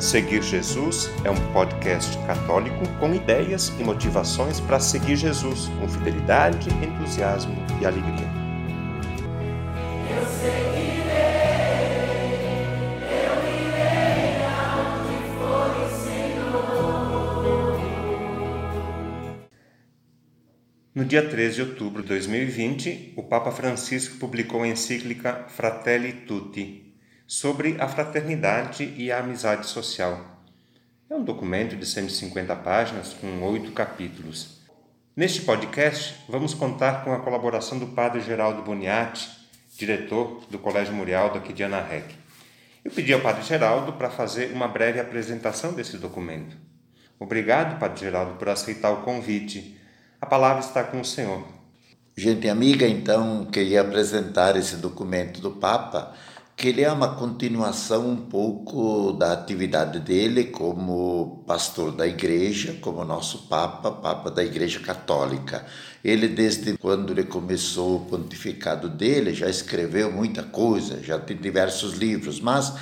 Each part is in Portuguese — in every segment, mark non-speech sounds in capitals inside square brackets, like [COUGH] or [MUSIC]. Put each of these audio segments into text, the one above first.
Seguir Jesus é um podcast católico com ideias e motivações para seguir Jesus com fidelidade, entusiasmo e alegria. Eu seguirei, eu irei for o Senhor. No dia 13 de outubro de 2020, o Papa Francisco publicou a encíclica Fratelli Tutti sobre a fraternidade e a amizade social. É um documento de 150 páginas com oito capítulos. Neste podcast, vamos contar com a colaboração do Padre Geraldo Boniati, diretor do Colégio Murialdo aqui de Anarrec. Eu pedi ao Padre Geraldo para fazer uma breve apresentação desse documento. Obrigado, Padre Geraldo, por aceitar o convite. A palavra está com o Senhor. Gente amiga, então, queria apresentar esse documento do Papa que ele é uma continuação um pouco da atividade dele como pastor da igreja, como nosso Papa, Papa da Igreja Católica. Ele, desde quando ele começou o pontificado dele, já escreveu muita coisa, já tem diversos livros, mas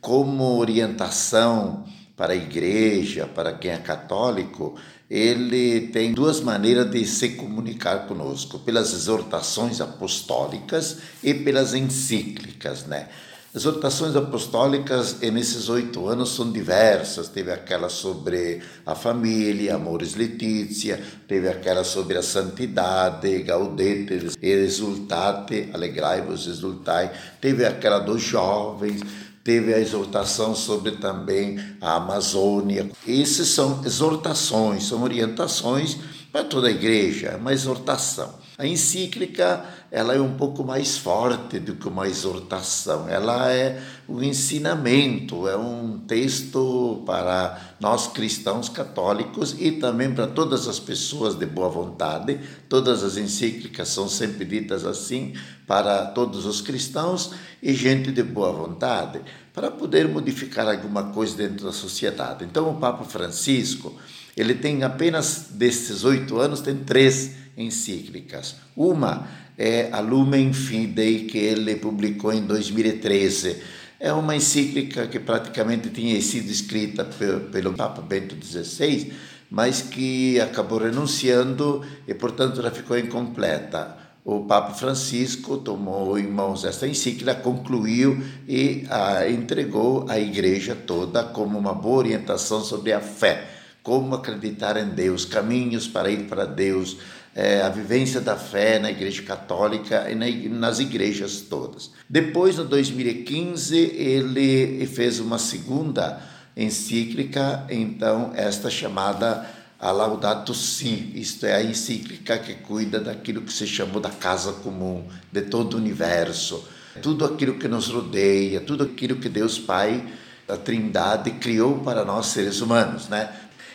como orientação para a igreja, para quem é católico, ele tem duas maneiras de se comunicar conosco, pelas exortações apostólicas e pelas encíclicas, né? Exortações apostólicas nesses oito anos são diversas. Teve aquela sobre a família, Amores Letícia, teve aquela sobre a santidade, Gaudete exultate, alegrai-vos, exultai. Teve aquela dos jovens, teve a exortação sobre também a Amazônia. Essas são exortações, são orientações para toda a igreja, é uma exortação. A encíclica ela é um pouco mais forte do que uma exortação. Ela é um ensinamento, é um texto para nós cristãos católicos e também para todas as pessoas de boa vontade. Todas as encíclicas são sempre ditas assim para todos os cristãos e gente de boa vontade, para poder modificar alguma coisa dentro da sociedade. Então o Papa Francisco ele tem apenas desses oito anos, tem três encíclicas. Uma é a Lumen Fidei, que ele publicou em 2013. É uma encíclica que praticamente tinha sido escrita pelo Papa Bento XVI, mas que acabou renunciando e, portanto, ela ficou incompleta. O Papa Francisco tomou em mãos esta encíclica, concluiu e a entregou à Igreja toda como uma boa orientação sobre a fé como acreditar em Deus, caminhos para ir para Deus, é, a vivência da fé na Igreja Católica e na, nas igrejas todas. Depois, em 2015, ele fez uma segunda encíclica, então, esta chamada a Laudato Si, isto é a encíclica que cuida daquilo que se chamou da casa comum, de todo o universo, tudo aquilo que nos rodeia, tudo aquilo que Deus Pai, a Trindade, criou para nós seres humanos, né?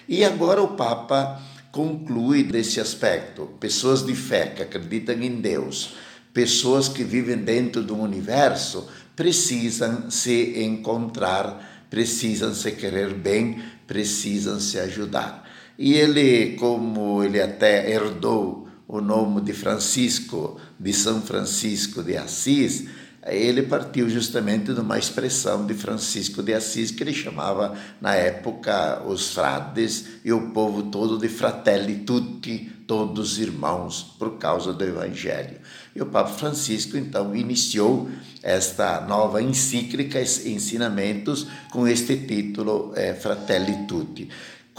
E agora o Papa conclui desse aspecto: pessoas de fé que acreditam em Deus, pessoas que vivem dentro do universo, precisam se encontrar, precisam se querer bem, precisam se ajudar. E ele, como ele até herdou o nome de Francisco, de São Francisco de Assis, ele partiu justamente de uma expressão de Francisco de Assis que ele chamava na época os frades e o povo todo de fratelli tutti, todos irmãos, por causa do Evangelho. E o Papa Francisco então iniciou esta nova encíclica, ensinamentos, com este título é, Fratelli Tutti.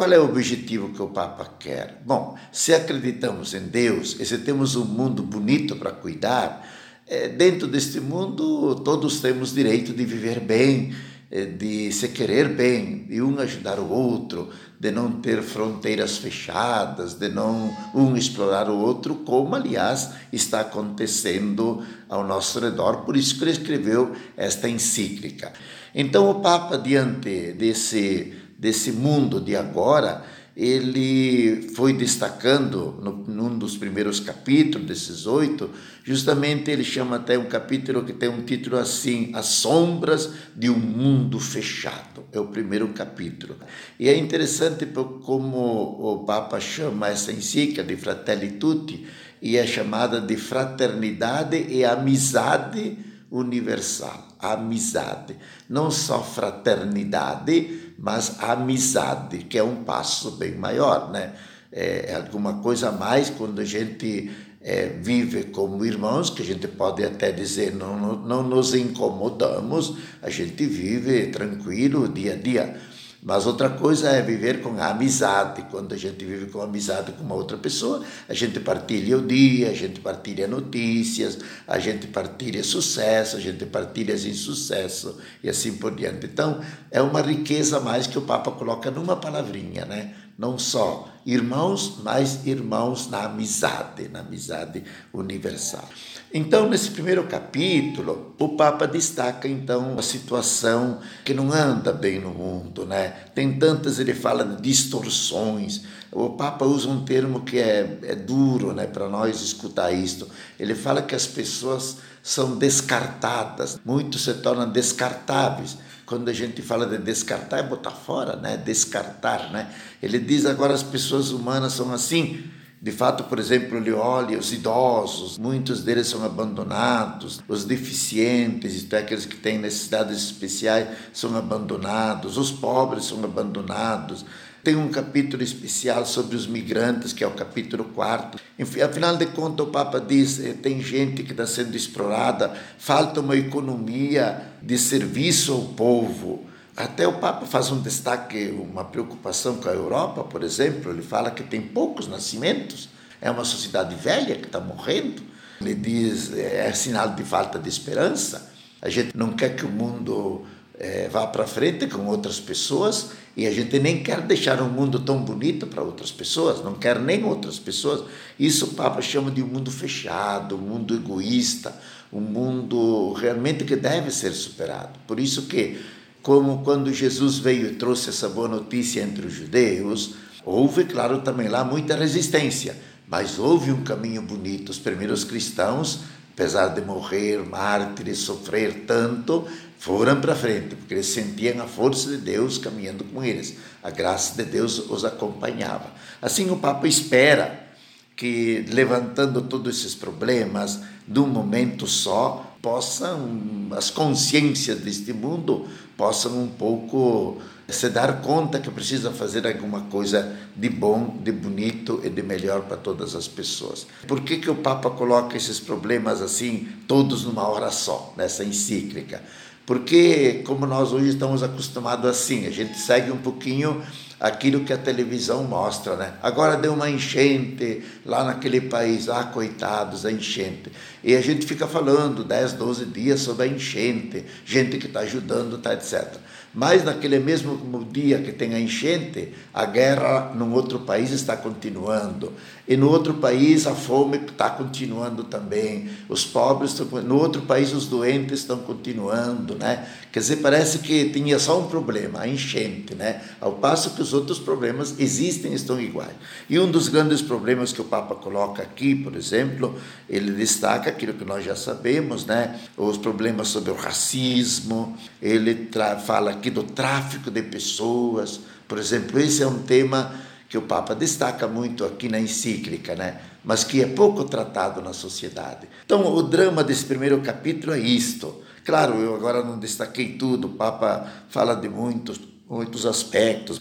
Qual é o objetivo que o Papa quer? Bom, se acreditamos em Deus e se temos um mundo bonito para cuidar, é, dentro deste mundo, todos temos direito de viver bem, é, de se querer bem, de um ajudar o outro, de não ter fronteiras fechadas, de não um explorar o outro, como aliás está acontecendo ao nosso redor. Por isso que ele escreveu esta encíclica. Então, o Papa, diante desse, desse mundo de agora, ele foi destacando no, num dos primeiros capítulos desses oito, justamente ele chama até um capítulo que tem um título assim: As Sombras de um Mundo Fechado. É o primeiro capítulo. E é interessante como o Papa chama essa encíclica de Fratelli Tutti, e é chamada de fraternidade e amizade universal. Amizade. Não só fraternidade, mas a amizade, que é um passo bem maior, né? É, é alguma coisa a mais quando a gente é, vive como irmãos, que a gente pode até dizer não, não, não nos incomodamos, a gente vive tranquilo dia a dia. Mas outra coisa é viver com a amizade. Quando a gente vive com amizade com uma outra pessoa, a gente partilha o dia, a gente partilha notícias, a gente partilha sucesso, a gente partilha insucesso e assim por diante. Então, é uma riqueza mais que o Papa coloca numa palavrinha, né? Não só irmãos, mas irmãos na amizade, na amizade universal. Então, nesse primeiro capítulo, o Papa destaca então a situação que não anda bem no mundo, né? Tem tantas, ele fala de distorções. O Papa usa um termo que é, é duro, né, para nós escutar isto. Ele fala que as pessoas são descartadas, muitos se tornam descartáveis quando a gente fala de descartar, é botar fora, né? Descartar, né? Ele diz agora as pessoas humanas são assim, de fato, por exemplo, ele olha os idosos, muitos deles são abandonados, os deficientes, isto é, aqueles que têm necessidades especiais, são abandonados, os pobres são abandonados. Tem um capítulo especial sobre os migrantes, que é o capítulo 4. Enfim, afinal de contas, o Papa diz: eh, tem gente que está sendo explorada, falta uma economia de serviço ao povo. Até o Papa faz um destaque, uma preocupação com a Europa, por exemplo. Ele fala que tem poucos nascimentos, é uma sociedade velha que está morrendo. Ele diz é, é sinal de falta de esperança. A gente não quer que o mundo é, vá para frente com outras pessoas e a gente nem quer deixar um mundo tão bonito para outras pessoas, não quer nem outras pessoas. Isso o Papa chama de um mundo fechado, um mundo egoísta, um mundo realmente que deve ser superado. Por isso que como quando Jesus veio e trouxe essa boa notícia entre os judeus, houve, claro, também lá muita resistência, mas houve um caminho bonito. Os primeiros cristãos, apesar de morrer, mártires, sofrer tanto, foram para frente, porque eles sentiam a força de Deus caminhando com eles. A graça de Deus os acompanhava. Assim, o Papa espera que, levantando todos esses problemas, de um momento só, possam, as consciências deste mundo possam um pouco se dar conta que precisa fazer alguma coisa de bom, de bonito e de melhor para todas as pessoas. Por que, que o Papa coloca esses problemas assim, todos numa hora só, nessa encíclica? Porque, como nós hoje estamos acostumados assim, a gente segue um pouquinho aquilo que a televisão mostra, né? Agora deu uma enchente lá naquele país, ah, coitados, a enchente. E a gente fica falando 10, 12 dias sobre a enchente, gente que está ajudando, tá, etc. Mas naquele mesmo dia que tem a enchente, a guerra num outro país está continuando. E no outro país a fome está continuando também. Os pobres estão, no outro país os doentes estão continuando, né? Quer dizer, parece que tinha só um problema, a enchente, né? Ao passo que os outros problemas existem, estão iguais. E um dos grandes problemas que o Papa coloca aqui, por exemplo, ele destaca aquilo que nós já sabemos, né? Os problemas sobre o racismo. Ele fala aqui do tráfico de pessoas. Por exemplo, esse é um tema que o Papa destaca muito aqui na encíclica, né? mas que é pouco tratado na sociedade. Então, o drama desse primeiro capítulo é isto. Claro, eu agora não destaquei tudo, o Papa fala de muitos, muitos aspectos.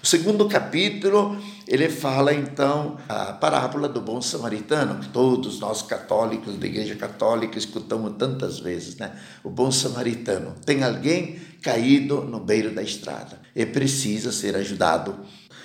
O segundo capítulo, ele fala então a parábola do bom samaritano, que todos nós católicos da Igreja Católica escutamos tantas vezes, né? O bom samaritano. Tem alguém caído no beiro da estrada e precisa ser ajudado.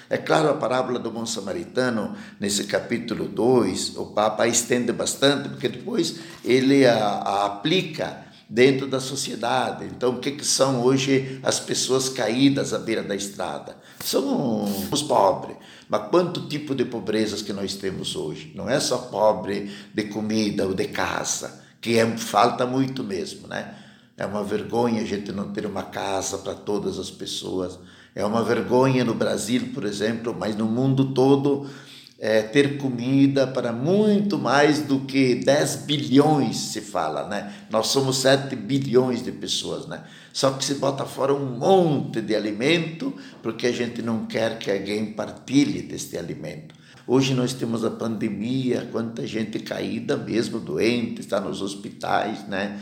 É claro, a parábola do bom samaritano, nesse capítulo 2, o Papa estende bastante, porque depois ele a, a aplica dentro da sociedade. Então, o que, que são hoje as pessoas caídas à beira da estrada? São os pobres. Mas quanto tipo de pobrezas que nós temos hoje? Não é só pobre de comida ou de casa, que é, falta muito mesmo, né? É uma vergonha a gente não ter uma casa para todas as pessoas. É uma vergonha no Brasil, por exemplo, mas no mundo todo é, ter comida para muito mais do que 10 bilhões se fala, né? Nós somos 7 bilhões de pessoas, né? Só que se bota fora um monte de alimento porque a gente não quer que alguém partilhe deste alimento. Hoje nós temos a pandemia, quanta gente caída mesmo, doente, está nos hospitais, né?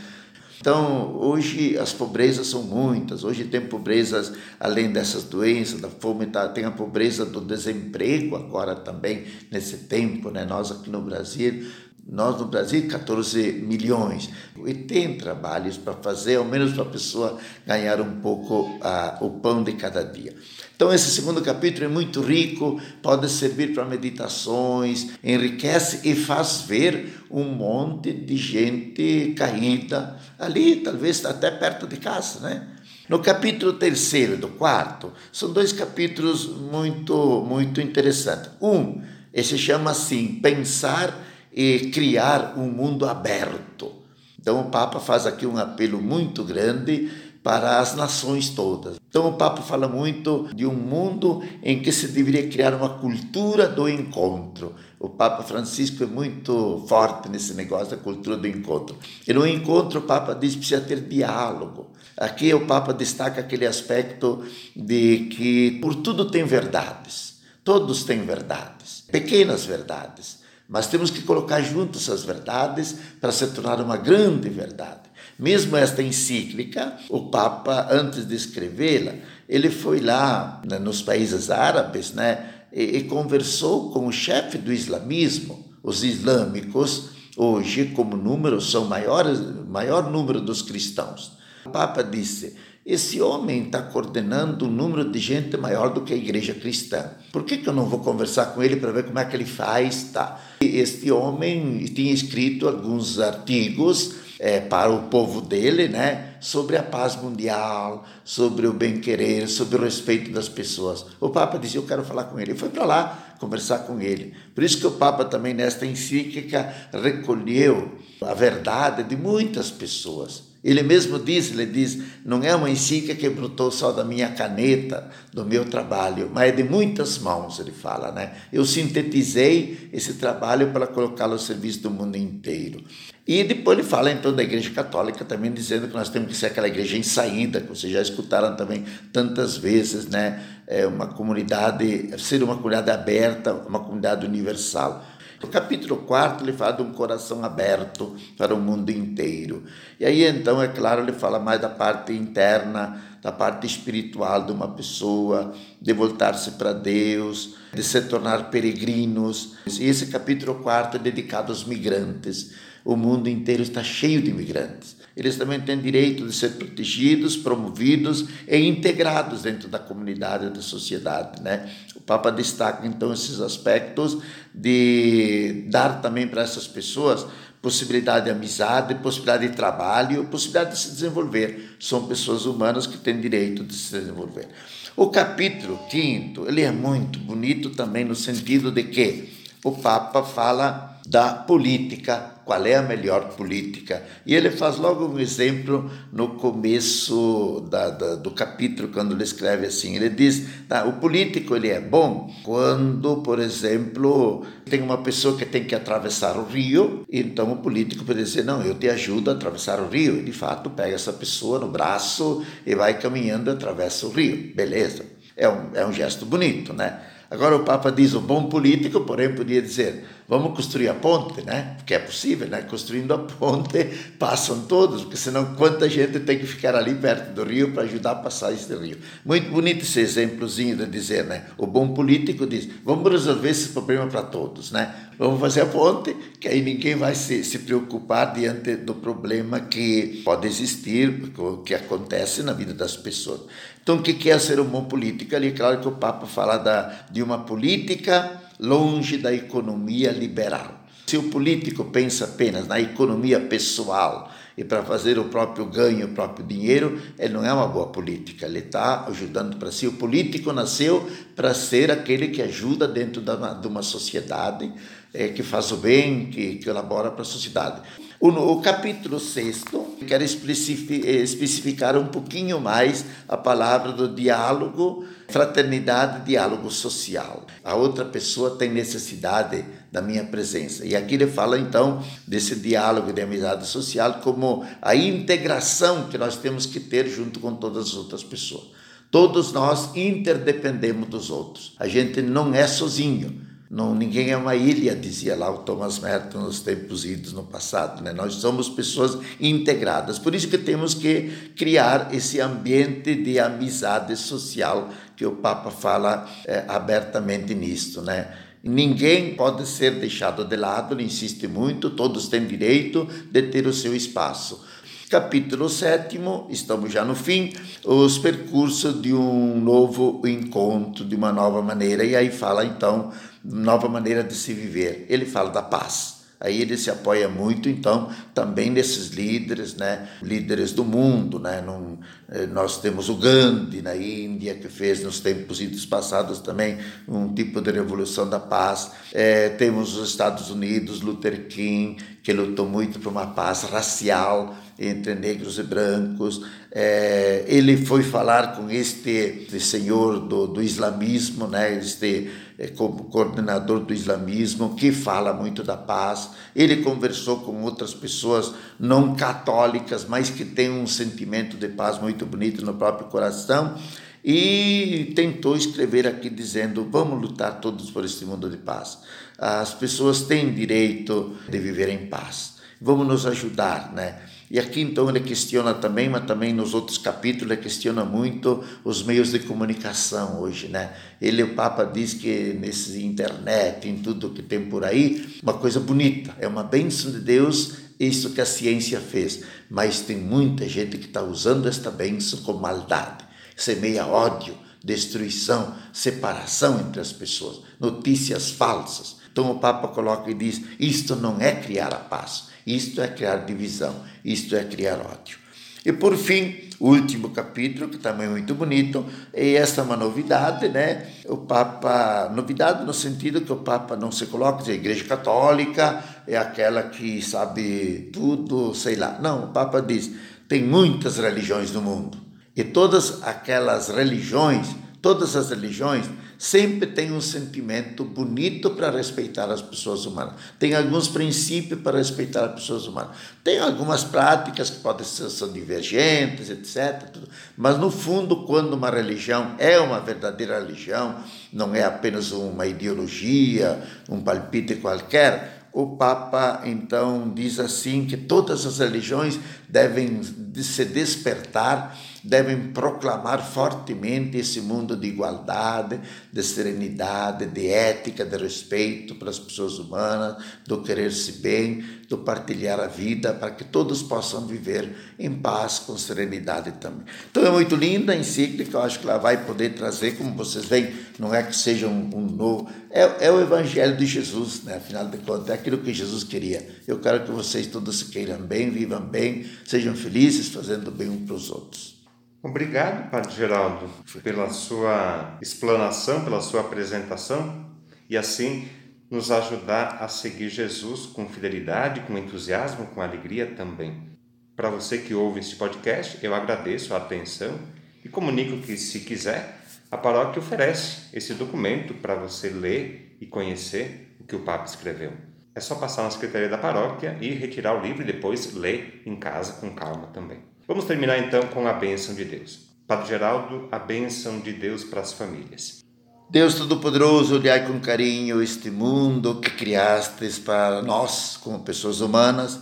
Então, hoje as pobrezas são muitas. Hoje tem pobrezas, além dessas doenças, da fome, tá, tem a pobreza do desemprego agora também, nesse tempo. Né? Nós aqui no Brasil nós no Brasil, 14 milhões. E tem trabalhos para fazer, ao menos para a pessoa ganhar um pouco ah, o pão de cada dia. Então, esse segundo capítulo é muito rico, pode servir para meditações, enriquece e faz ver um monte de gente caída ali, talvez até perto de casa, né? No capítulo terceiro do quarto, são dois capítulos muito, muito interessantes. Um, esse chama assim, Pensar e criar um mundo aberto. Então o Papa faz aqui um apelo muito grande para as nações todas. Então o Papa fala muito de um mundo em que se deveria criar uma cultura do encontro. O Papa Francisco é muito forte nesse negócio da cultura do encontro. E no encontro o Papa diz que precisa ter diálogo. Aqui o Papa destaca aquele aspecto de que por tudo tem verdades. Todos têm verdades, pequenas verdades mas temos que colocar juntos essas verdades para se tornar uma grande verdade. Mesmo esta encíclica, o Papa, antes de escrevê-la, ele foi lá né, nos países árabes né, e, e conversou com o chefe do islamismo. Os islâmicos, hoje, como número, são maiores, maior número dos cristãos. O Papa disse: esse homem está coordenando um número de gente maior do que a igreja cristã. Por que, que eu não vou conversar com ele para ver como é que ele faz? Tá. Este homem tinha escrito alguns artigos é, para o povo dele, né, sobre a paz mundial, sobre o bem-querer, sobre o respeito das pessoas. O Papa disse: Eu quero falar com ele. E foi para lá conversar com ele. Por isso que o Papa também, nesta encíclica, recolheu a verdade de muitas pessoas ele mesmo diz, ele diz, não é uma encíclica que brotou só da minha caneta, do meu trabalho, mas é de muitas mãos, ele fala, né? Eu sintetizei esse trabalho para colocá-lo ao serviço do mundo inteiro. E depois ele fala então da Igreja Católica também dizendo que nós temos que ser aquela igreja em saída, que vocês já escutaram também tantas vezes, né? É uma comunidade, ser uma comunidade aberta, uma comunidade universal. No capítulo 4, ele fala de um coração aberto para o mundo inteiro. E aí, então, é claro, ele fala mais da parte interna, da parte espiritual de uma pessoa, de voltar-se para Deus, de se tornar peregrinos. E esse capítulo 4 é dedicado aos migrantes. O mundo inteiro está cheio de imigrantes. Eles também têm direito de ser protegidos, promovidos e integrados dentro da comunidade, da sociedade. Né? O Papa destaca então esses aspectos de dar também para essas pessoas possibilidade de amizade, possibilidade de trabalho, possibilidade de se desenvolver. São pessoas humanas que têm direito de se desenvolver. O capítulo quinto, ele é muito bonito também no sentido de que o Papa fala da política qual é a melhor política. E ele faz logo um exemplo no começo da, da, do capítulo, quando ele escreve assim: ele diz, tá, o político ele é bom quando, por exemplo, tem uma pessoa que tem que atravessar o rio, então o político pode dizer: não, eu te ajudo a atravessar o rio. E de fato pega essa pessoa no braço e vai caminhando e atravessa o rio. Beleza. É um, é um gesto bonito, né? Agora o Papa diz, o bom político, porém, podia dizer, vamos construir a ponte, né? Porque é possível, né? Construindo a ponte, [LAUGHS] passam todos, porque senão quanta gente tem que ficar ali perto do rio para ajudar a passar esse rio. Muito bonito esse exemplozinho de dizer, né? O bom político diz, vamos resolver esse problema para todos, né? Vamos fazer a ponte, que aí ninguém vai se, se preocupar diante do problema que pode existir, que acontece na vida das pessoas. Então, o que é ser um bom político? Ali, claro que o Papa fala da, de uma política longe da economia liberal. Se o político pensa apenas na economia pessoal e para fazer o próprio ganho, o próprio dinheiro, ele não é uma boa política. Ele está ajudando para si. O político nasceu para ser aquele que ajuda dentro de uma sociedade, é, que faz o bem, que, que elabora para a sociedade. O, o capítulo 6 quer especificar um pouquinho mais a palavra do diálogo, fraternidade, diálogo social. A outra pessoa tem necessidade da minha presença. E aqui ele fala então desse diálogo de amizade social como a integração que nós temos que ter junto com todas as outras pessoas. Todos nós interdependemos dos outros. A gente não é sozinho. Não, ninguém é uma ilha, dizia lá o Thomas Merton nos tempos idos no passado. Né? Nós somos pessoas integradas. Por isso que temos que criar esse ambiente de amizade social que o Papa fala é, abertamente nisto. Né? Ninguém pode ser deixado de lado, ele insiste muito, todos têm direito de ter o seu espaço. Capítulo 7, estamos já no fim, os percursos de um novo encontro, de uma nova maneira, e aí fala então, nova maneira de se viver. Ele fala da paz. Aí ele se apoia muito, então, também nesses líderes, né? líderes do mundo. Né? Num, eh, nós temos o Gandhi na Índia, que fez nos tempos passados também um tipo de revolução da paz. É, temos os Estados Unidos, Luther King, que lutou muito por uma paz racial entre negros e brancos. É, ele foi falar com este, este senhor do, do islamismo, né? este como coordenador do islamismo, que fala muito da paz. Ele conversou com outras pessoas não católicas, mas que têm um sentimento de paz muito bonito no próprio coração. E tentou escrever aqui dizendo: vamos lutar todos por este mundo de paz. As pessoas têm direito de viver em paz. Vamos nos ajudar, né? E aqui então ele questiona também, mas também nos outros capítulos ele questiona muito os meios de comunicação hoje, né? Ele, o Papa, diz que nesse internet, em tudo que tem por aí, uma coisa bonita, é uma bênção de Deus isso que a ciência fez, mas tem muita gente que está usando esta bênção com maldade, semeia ódio, destruição, separação entre as pessoas, notícias falsas. Então o Papa coloca e diz: isto não é criar a paz, isto é criar divisão, isto é criar ódio. E por fim, o último capítulo, que também é muito bonito, e esta é uma novidade, né? O Papa, novidade no sentido que o Papa não se coloca, a Igreja Católica é aquela que sabe tudo, sei lá. Não, o Papa diz: tem muitas religiões no mundo. E todas aquelas religiões, todas as religiões sempre tem um sentimento bonito para respeitar as pessoas humanas. Tem alguns princípios para respeitar as pessoas humanas. Tem algumas práticas que podem ser são divergentes, etc. Mas no fundo, quando uma religião é uma verdadeira religião, não é apenas uma ideologia, um palpite qualquer, o Papa então diz assim que todas as religiões devem se despertar devem proclamar fortemente esse mundo de igualdade, de serenidade, de ética, de respeito para as pessoas humanas, do querer-se bem, do partilhar a vida, para que todos possam viver em paz, com serenidade também. Então é muito linda a encíclica, eu acho que ela vai poder trazer, como vocês veem, não é que seja um, um novo, é, é, o Evangelho de Jesus, né? afinal de contas, é aquilo que Jesus queria. Eu quero que vocês todos se queiram bem, vivam bem, sejam felizes, fazendo bem um para os outros. Obrigado, Padre Geraldo, pela sua explanação, pela sua apresentação e assim nos ajudar a seguir Jesus com fidelidade, com entusiasmo, com alegria também. Para você que ouve este podcast, eu agradeço a atenção e comunico que, se quiser, a paróquia oferece esse documento para você ler e conhecer o que o Papa escreveu. É só passar na secretaria da paróquia e retirar o livro e depois ler em casa com calma também. Vamos terminar então com a bênção de Deus. Padre Geraldo, a bênção de Deus para as famílias. Deus Todo-Poderoso, olhai com carinho este mundo que criastes para nós, como pessoas humanas.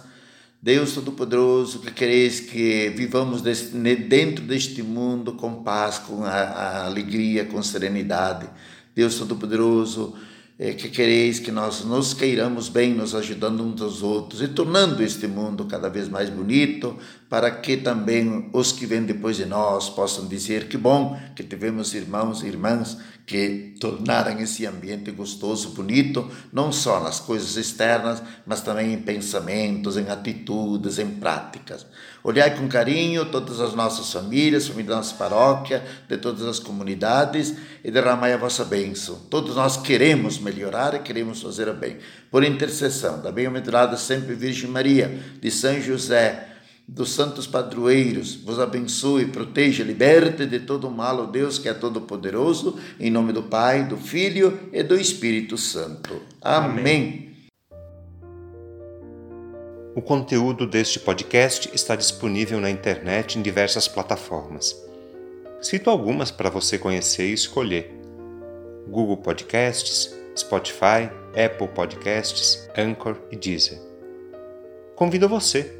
Deus Todo-Poderoso, que quereis que vivamos dentro deste mundo com paz, com a, a alegria, com serenidade. Deus Todo-Poderoso, que quereis que nós nos queiramos bem, nos ajudando uns aos outros e tornando este mundo cada vez mais bonito, para que também os que vêm depois de nós possam dizer que bom que tivemos irmãos e irmãs que tornaram esse ambiente gostoso, bonito, não só nas coisas externas, mas também em pensamentos, em atitudes, em práticas. Olhai com carinho todas as nossas famílias, família da nossa paróquia, de todas as comunidades e derramai a vossa bênção. Todos nós queremos melhorar e queremos fazer o bem. Por intercessão da bem-aventurada sempre Virgem Maria, de São José, dos santos padroeiros, vos abençoe, proteja, liberte de todo o mal, o Deus que é todo-poderoso, em nome do Pai, do Filho e do Espírito Santo. Amém. Amém. O conteúdo deste podcast está disponível na internet em diversas plataformas. Cito algumas para você conhecer e escolher: Google Podcasts, Spotify, Apple Podcasts, Anchor e Deezer. Convido você